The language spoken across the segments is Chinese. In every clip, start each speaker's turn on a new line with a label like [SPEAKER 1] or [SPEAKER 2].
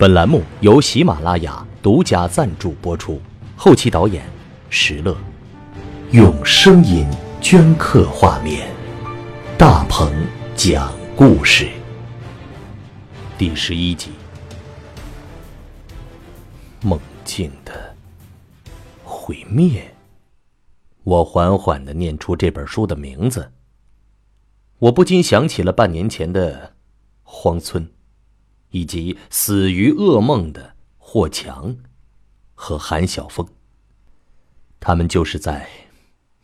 [SPEAKER 1] 本栏目由喜马拉雅独家赞助播出，后期导演石乐，用声音镌刻画面，大鹏讲故事。第十一集，梦境的毁灭。我缓缓的念出这本书的名字，我不禁想起了半年前的荒村。以及死于噩梦的霍强和韩晓峰，他们就是在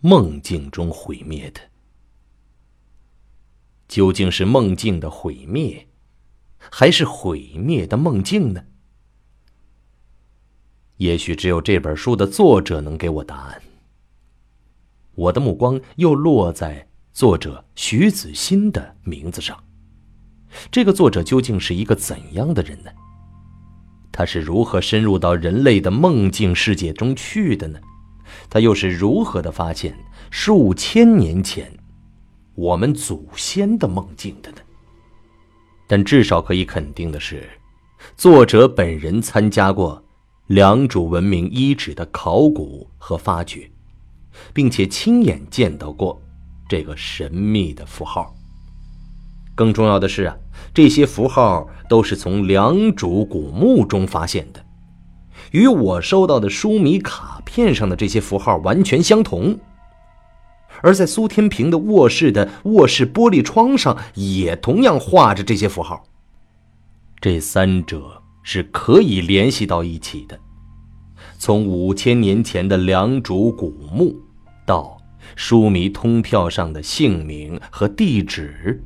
[SPEAKER 1] 梦境中毁灭的。究竟是梦境的毁灭，还是毁灭的梦境呢？也许只有这本书的作者能给我答案。我的目光又落在作者徐子欣的名字上。这个作者究竟是一个怎样的人呢？他是如何深入到人类的梦境世界中去的呢？他又是如何的发现数千年前我们祖先的梦境的呢？但至少可以肯定的是，作者本人参加过良渚文明遗址的考古和发掘，并且亲眼见到过这个神秘的符号。更重要的是啊，这些符号都是从良渚古墓中发现的，与我收到的书迷卡片上的这些符号完全相同。而在苏天平的卧室的卧室玻璃窗上，也同样画着这些符号。这三者是可以联系到一起的。从五千年前的良渚古墓，到书迷通票上的姓名和地址。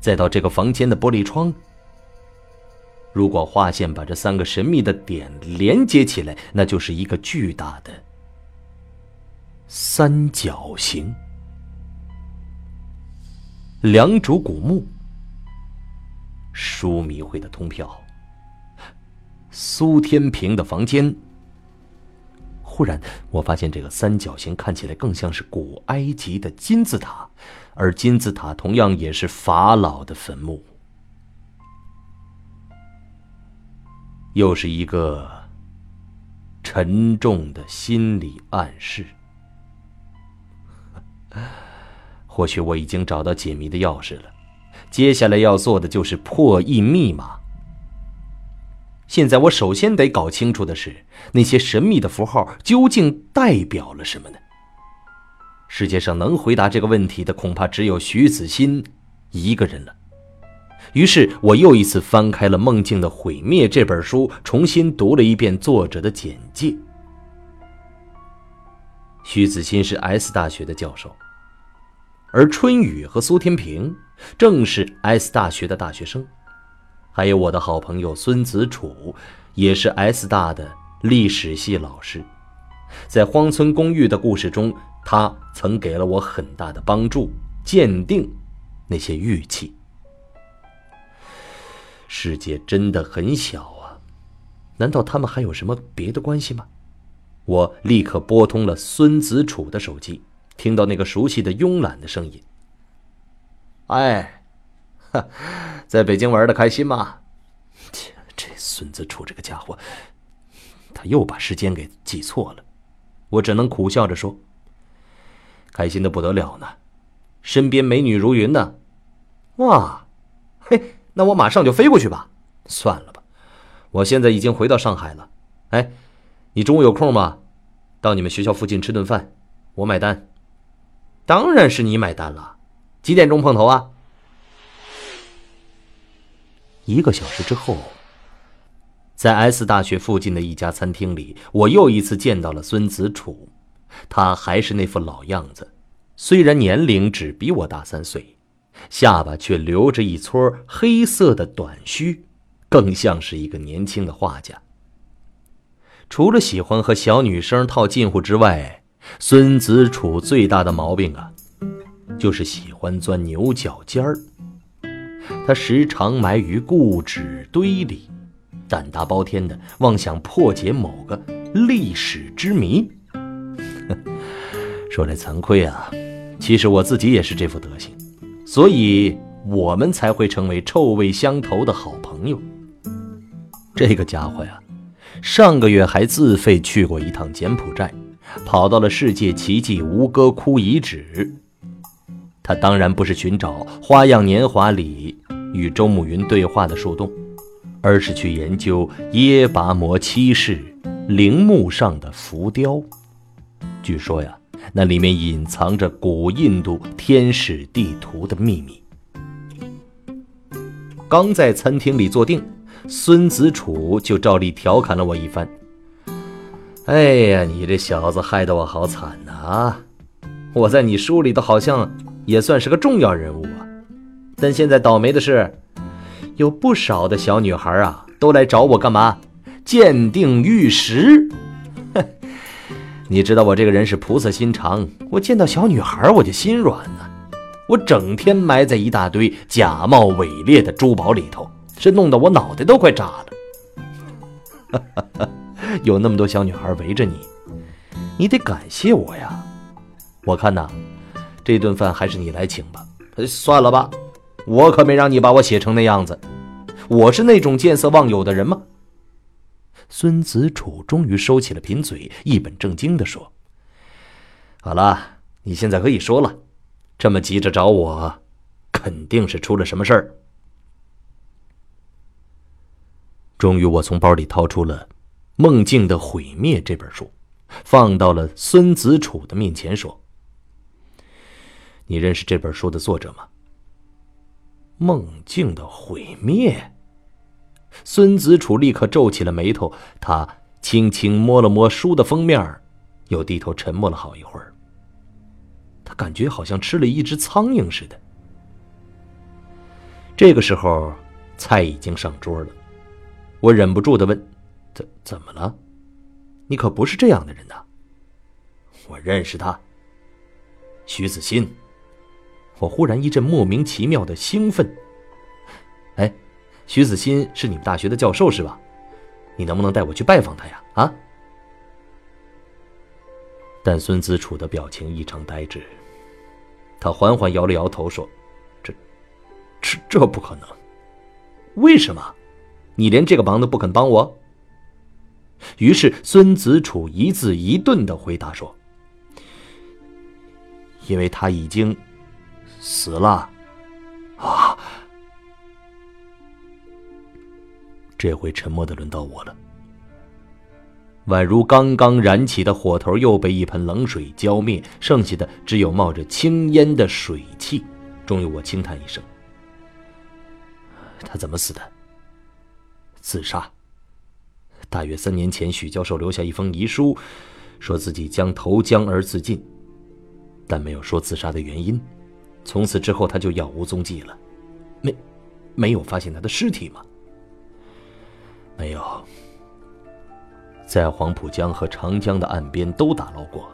[SPEAKER 1] 再到这个房间的玻璃窗，如果画线把这三个神秘的点连接起来，那就是一个巨大的三角形。良渚古墓、书迷会的通票、苏天平的房间。忽然，我发现这个三角形看起来更像是古埃及的金字塔，而金字塔同样也是法老的坟墓。又是一个沉重的心理暗示。或许我已经找到解谜的钥匙了，接下来要做的就是破译密码。现在我首先得搞清楚的是，那些神秘的符号究竟代表了什么呢？世界上能回答这个问题的，恐怕只有徐子欣一个人了。于是我又一次翻开了《梦境的毁灭》这本书，重新读了一遍作者的简介。徐子欣是 S 大学的教授，而春雨和苏天平正是 S 大学的大学生。还有我的好朋友孙子楚，也是 S 大的历史系老师，在荒村公寓的故事中，他曾给了我很大的帮助，鉴定那些玉器。世界真的很小啊，难道他们还有什么别的关系吗？我立刻拨通了孙子楚的手机，听到那个熟悉的慵懒的声音。哎。哈，在北京玩的开心吗？这这孙子楚这个家伙，他又把时间给记错了。我只能苦笑着说：“开心的不得了呢，身边美女如云呢。”哇，嘿，那我马上就飞过去吧。算了吧，我现在已经回到上海了。哎，你中午有空吗？到你们学校附近吃顿饭，我买单。当然是你买单了。几点钟碰头啊？一个小时之后，在 S 大学附近的一家餐厅里，我又一次见到了孙子楚。他还是那副老样子，虽然年龄只比我大三岁，下巴却留着一撮黑色的短须，更像是一个年轻的画家。除了喜欢和小女生套近乎之外，孙子楚最大的毛病啊，就是喜欢钻牛角尖儿。他时常埋于故纸堆里，胆大包天的妄想破解某个历史之谜。说来惭愧啊，其实我自己也是这副德行，所以我们才会成为臭味相投的好朋友。这个家伙呀，上个月还自费去过一趟柬埔寨，跑到了世界奇迹吴哥窟遗址。他当然不是寻找《花样年华》里与周慕云对话的树洞，而是去研究耶跋摩七世陵墓上的浮雕。据说呀，那里面隐藏着古印度天使地图的秘密。刚在餐厅里坐定。孙子楚就照例调侃了我一番。哎呀，你这小子害得我好惨呐！啊，我在你书里头好像也算是个重要人物啊。但现在倒霉的是，有不少的小女孩啊，都来找我干嘛？鉴定玉石。你知道我这个人是菩萨心肠，我见到小女孩我就心软呐。我整天埋在一大堆假冒伪劣的珠宝里头。这弄得我脑袋都快炸了。有那么多小女孩围着你，你得感谢我呀。我看呐，这顿饭还是你来请吧。算了吧，我可没让你把我写成那样子。我是那种见色忘友的人吗？孙子楚终于收起了贫嘴，一本正经地说：“好了，你现在可以说了。这么急着找我，肯定是出了什么事儿。”终于，我从包里掏出了《梦境的毁灭》这本书，放到了孙子楚的面前，说：“你认识这本书的作者吗？”“梦境的毁灭。”孙子楚立刻皱起了眉头，他轻轻摸了摸书的封面，又低头沉默了好一会儿。他感觉好像吃了一只苍蝇似的。这个时候，菜已经上桌了。我忍不住的问：“怎怎么了？你可不是这样的人呐！”我认识他，徐子欣。我忽然一阵莫名其妙的兴奋。哎，徐子欣是你们大学的教授是吧？你能不能带我去拜访他呀？啊！但孙子楚的表情异常呆滞，他缓缓摇了摇头说：“这，这这不可能。为什么？”你连这个忙都不肯帮我。于是孙子楚一字一顿的回答说：“因为他已经死了。”啊！这回沉默的轮到我了，宛如刚刚燃起的火头又被一盆冷水浇灭，剩下的只有冒着青烟的水汽。终于，我轻叹一声：“他怎么死的？”自杀。大约三年前，许教授留下一封遗书，说自己将投江而自尽，但没有说自杀的原因。从此之后，他就杳无踪迹了。没，没有发现他的尸体吗？没有。在黄浦江和长江的岸边都打捞过，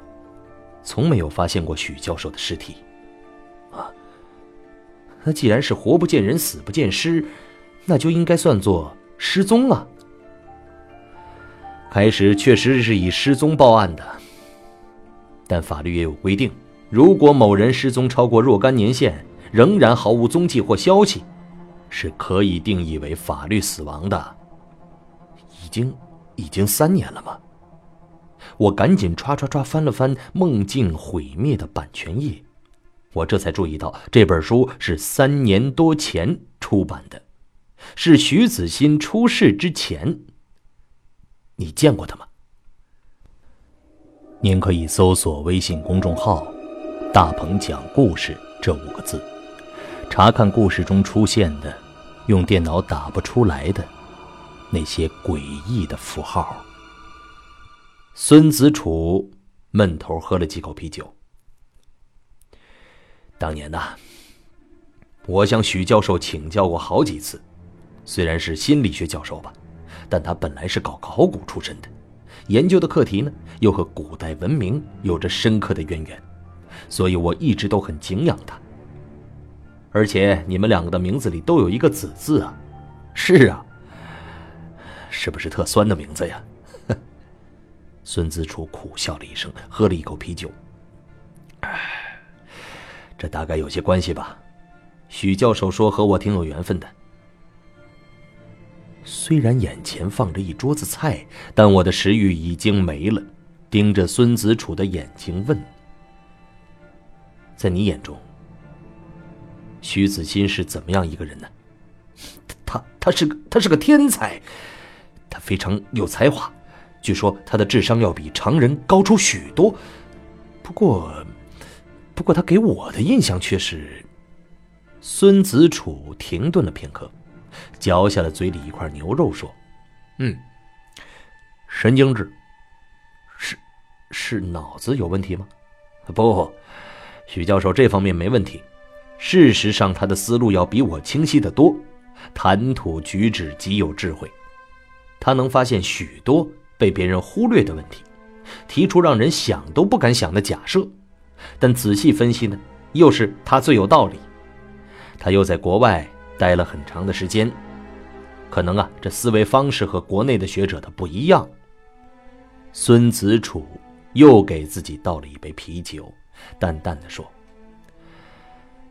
[SPEAKER 1] 从没有发现过许教授的尸体。啊，那既然是活不见人，死不见尸，那就应该算作。失踪了。开始确实是以失踪报案的，但法律也有规定，如果某人失踪超过若干年限，仍然毫无踪迹或消息，是可以定义为法律死亡的。已经，已经三年了吗？我赶紧唰唰唰翻了翻《梦境毁灭》的版权页，我这才注意到这本书是三年多前出版的。是徐子欣出事之前，你见过他吗？您可以搜索微信公众号“大鹏讲故事”这五个字，查看故事中出现的用电脑打不出来的那些诡异的符号。孙子楚闷头喝了几口啤酒。当年呐，我向许教授请教过好几次。虽然是心理学教授吧，但他本来是搞考古出身的，研究的课题呢又和古代文明有着深刻的渊源，所以我一直都很敬仰他。而且你们两个的名字里都有一个“子”字啊，是啊，是不是特酸的名字呀？孙子楚苦笑了一声，喝了一口啤酒。这大概有些关系吧。许教授说和我挺有缘分的。虽然眼前放着一桌子菜，但我的食欲已经没了。盯着孙子楚的眼睛问：“在你眼中，徐子欣是怎么样一个人呢？”“他他是个他是个天才，他非常有才华，据说他的智商要比常人高出许多。不过，不过他给我的印象却是……”孙子楚停顿了片刻。嚼下了嘴里一块牛肉，说：“嗯，神经质，是是脑子有问题吗？不，许教授这方面没问题。事实上，他的思路要比我清晰的多，谈吐举止极有智慧。他能发现许多被别人忽略的问题，提出让人想都不敢想的假设。但仔细分析呢，又是他最有道理。他又在国外。”待了很长的时间，可能啊，这思维方式和国内的学者的不一样。孙子楚又给自己倒了一杯啤酒，淡淡的说：“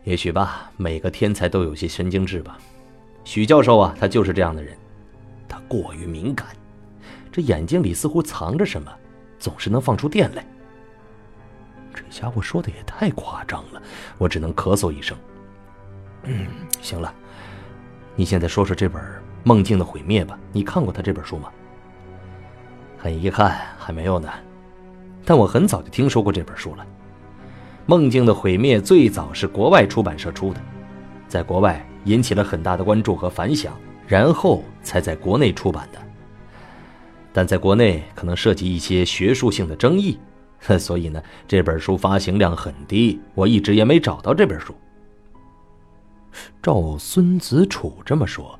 [SPEAKER 1] 也许吧，每个天才都有些神经质吧。许教授啊，他就是这样的人，他过于敏感，这眼睛里似乎藏着什么，总是能放出电来。这家伙说的也太夸张了，我只能咳嗽一声。嗯，行了。”你现在说说这本《梦境的毁灭》吧，你看过他这本书吗？很遗憾，还没有呢。但我很早就听说过这本书了。《梦境的毁灭》最早是国外出版社出的，在国外引起了很大的关注和反响，然后才在国内出版的。但在国内可能涉及一些学术性的争议，所以呢，这本书发行量很低，我一直也没找到这本书。照孙子楚这么说，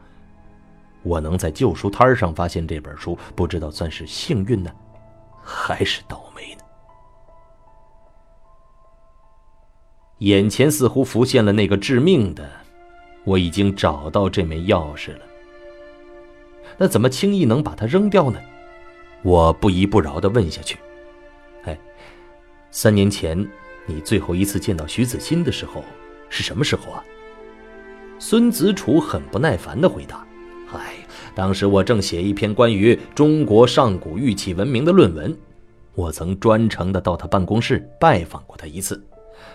[SPEAKER 1] 我能在旧书摊上发现这本书，不知道算是幸运呢，还是倒霉呢？眼前似乎浮现了那个致命的，我已经找到这枚钥匙了。那怎么轻易能把它扔掉呢？我不依不饶的问下去：“哎，三年前你最后一次见到徐子欣的时候是什么时候啊？”孙子楚很不耐烦地回答：“哎，当时我正写一篇关于中国上古玉器文明的论文，我曾专程的到他办公室拜访过他一次。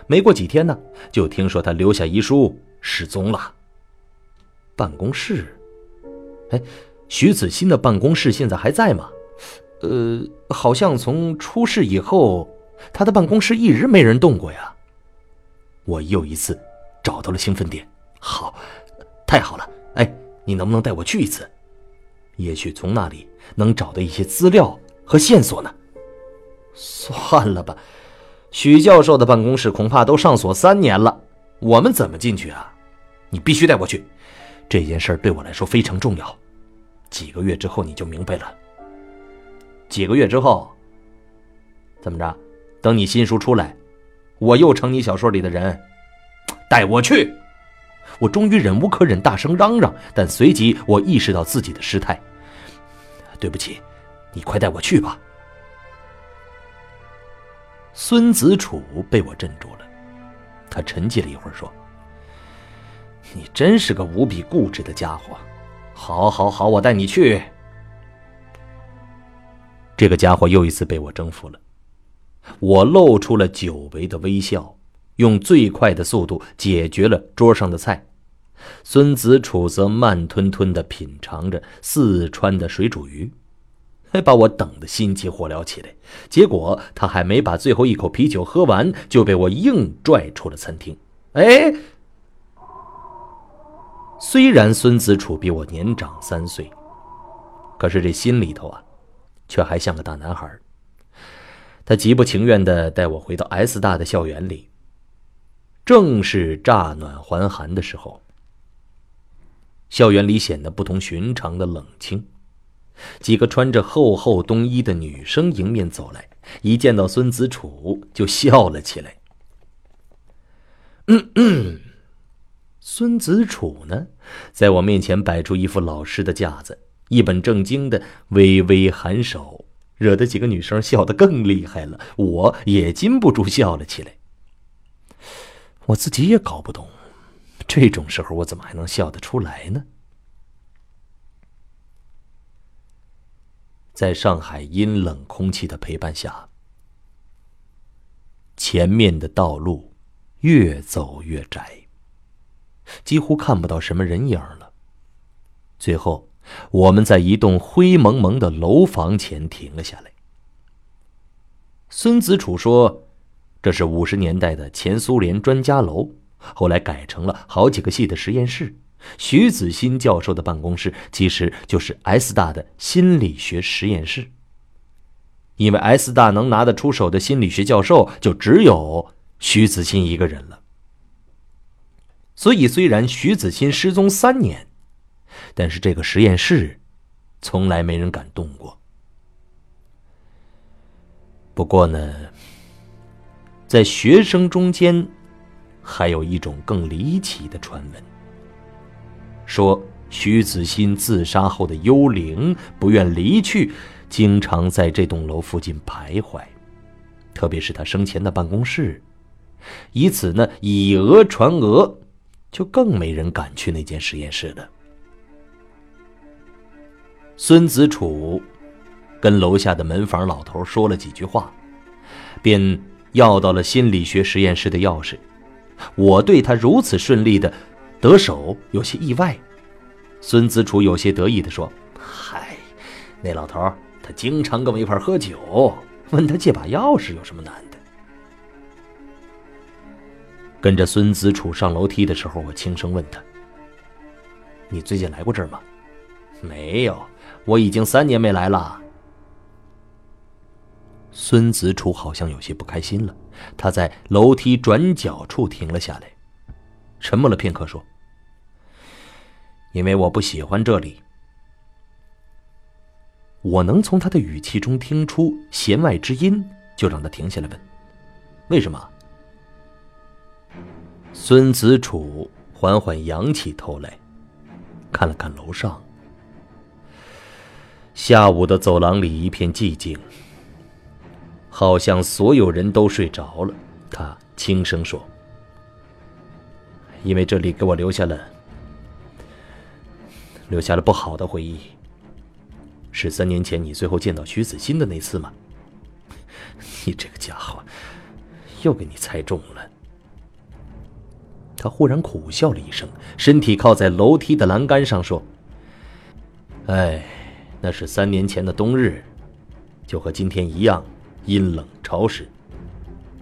[SPEAKER 1] 没过几天呢，就听说他留下遗书失踪了。办公室？哎，徐子欣的办公室现在还在吗？呃，好像从出事以后，他的办公室一直没人动过呀。我又一次找到了兴奋点。”好，太好了！哎，你能不能带我去一次？也许从那里能找到一些资料和线索呢。算了吧，许教授的办公室恐怕都上锁三年了，我们怎么进去啊？你必须带我去，这件事对我来说非常重要。几个月之后你就明白了。几个月之后，怎么着？等你新书出来，我又成你小说里的人，带我去。我终于忍无可忍，大声嚷嚷，但随即我意识到自己的失态。对不起，你快带我去吧。孙子楚被我镇住了，他沉寂了一会儿，说：“你真是个无比固执的家伙。好，好，好，我带你去。”这个家伙又一次被我征服了。我露出了久违的微笑。用最快的速度解决了桌上的菜，孙子楚则慢吞吞的品尝着四川的水煮鱼，还把我等得心急火燎起来。结果他还没把最后一口啤酒喝完，就被我硬拽出了餐厅。哎，虽然孙子楚比我年长三岁，可是这心里头啊，却还像个大男孩。他极不情愿地带我回到 S 大的校园里。正是乍暖还寒的时候，校园里显得不同寻常的冷清。几个穿着厚厚冬衣的女生迎面走来，一见到孙子楚就笑了起来。嗯嗯，孙子楚呢，在我面前摆出一副老师的架子，一本正经的微微颔首，惹得几个女生笑得更厉害了，我也禁不住笑了起来。我自己也搞不懂，这种时候我怎么还能笑得出来呢？在上海阴冷空气的陪伴下，前面的道路越走越窄，几乎看不到什么人影了。最后，我们在一栋灰蒙蒙的楼房前停了下来。孙子楚说：“这是五十年代的前苏联专家楼，后来改成了好几个系的实验室。”徐子欣教授的办公室其实就是 S 大的心理学实验室。因为 S 大能拿得出手的心理学教授就只有徐子欣一个人了。所以，虽然徐子欣失踪三年，但是这个实验室从来没人敢动过。不过呢，在学生中间，还有一种更离奇的传闻。说徐子欣自杀后的幽灵不愿离去，经常在这栋楼附近徘徊，特别是他生前的办公室，以此呢以讹传讹，就更没人敢去那间实验室了。孙子楚跟楼下的门房老头说了几句话，便要到了心理学实验室的钥匙。我对他如此顺利的。得手有些意外，孙子楚有些得意地说：“嗨，那老头他经常跟我一块喝酒，问他借把钥匙有什么难的？”跟着孙子楚上楼梯的时候，我轻声问他：“你最近来过这儿吗？”“没有，我已经三年没来了。”孙子楚好像有些不开心了，他在楼梯转角处停了下来。沉默了片刻，说：“因为我不喜欢这里。”我能从他的语气中听出弦外之音，就让他停下来问：“为什么？”孙子楚缓缓仰起头来，看了看楼上。下午的走廊里一片寂静，好像所有人都睡着了。他轻声说。因为这里给我留下了留下了不好的回忆，是三年前你最后见到徐子欣的那次吗？你这个家伙，又给你猜中了。他忽然苦笑了一声，身体靠在楼梯的栏杆上说：“哎，那是三年前的冬日，就和今天一样阴冷潮湿。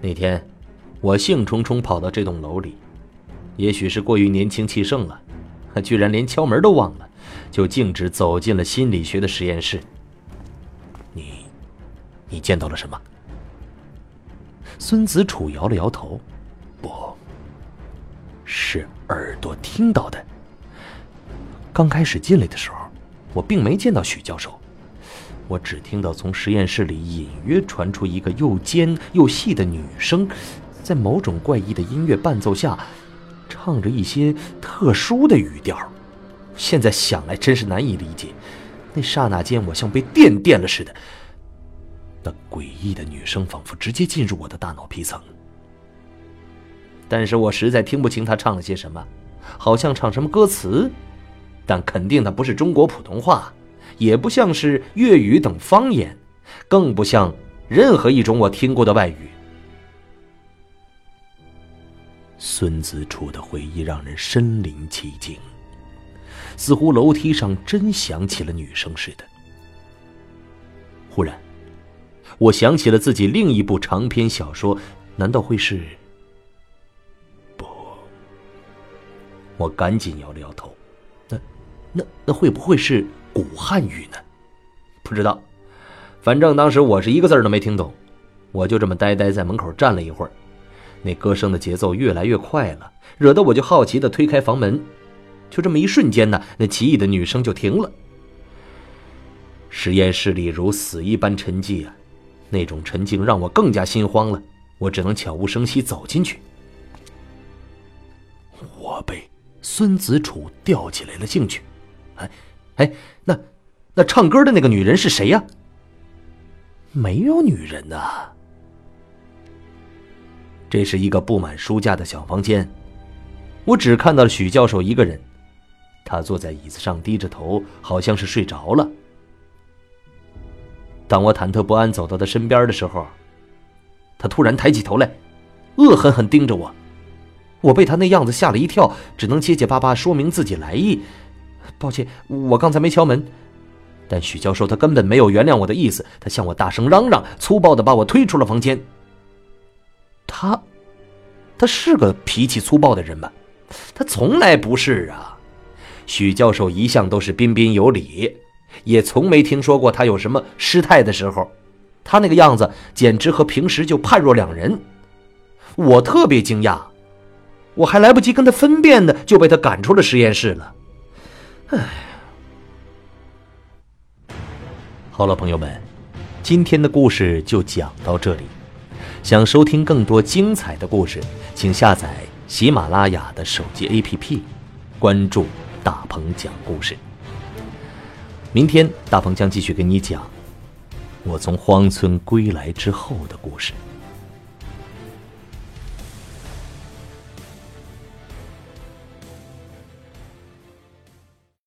[SPEAKER 1] 那天，我兴冲冲跑到这栋楼里。”也许是过于年轻气盛了，居然连敲门都忘了，就径直走进了心理学的实验室。你，你见到了什么？孙子楚摇了摇头，不是耳朵听到的。刚开始进来的时候，我并没见到许教授，我只听到从实验室里隐约传出一个又尖又细的女声，在某种怪异的音乐伴奏下。唱着一些特殊的语调，现在想来真是难以理解。那刹那间，我像被电电了似的。那诡异的女声仿佛直接进入我的大脑皮层，但是我实在听不清她唱了些什么，好像唱什么歌词，但肯定的不是中国普通话，也不像是粤语等方言，更不像任何一种我听过的外语。孙子楚的回忆让人身临其境，似乎楼梯上真响起了女声似的。忽然，我想起了自己另一部长篇小说，难道会是？不，我赶紧摇了摇头。那、那、那会不会是古汉语呢？不知道，反正当时我是一个字都没听懂，我就这么呆呆在门口站了一会儿。那歌声的节奏越来越快了，惹得我就好奇的推开房门。就这么一瞬间呢，那奇异的女声就停了。实验室里如死一般沉寂啊，那种沉静让我更加心慌了。我只能悄无声息走进去。我被孙子楚吊起来了兴趣。哎，哎，那那唱歌的那个女人是谁呀？没有女人呐。这是一个布满书架的小房间，我只看到了许教授一个人，他坐在椅子上低着头，好像是睡着了。当我忐忑不安走到他身边的时候，他突然抬起头来，恶狠狠盯着我。我被他那样子吓了一跳，只能结结巴巴说明自己来意。抱歉，我刚才没敲门。但许教授他根本没有原谅我的意思，他向我大声嚷嚷，粗暴的把我推出了房间。他，他是个脾气粗暴的人吗？他从来不是啊。许教授一向都是彬彬有礼，也从没听说过他有什么失态的时候。他那个样子简直和平时就判若两人。我特别惊讶。我还来不及跟他分辨呢，就被他赶出了实验室了。哎，好了，朋友们，今天的故事就讲到这里。想收听更多精彩的故事，请下载喜马拉雅的手机 APP，关注大鹏讲故事。明天大鹏将继续给你讲我从荒村归来之后的故事。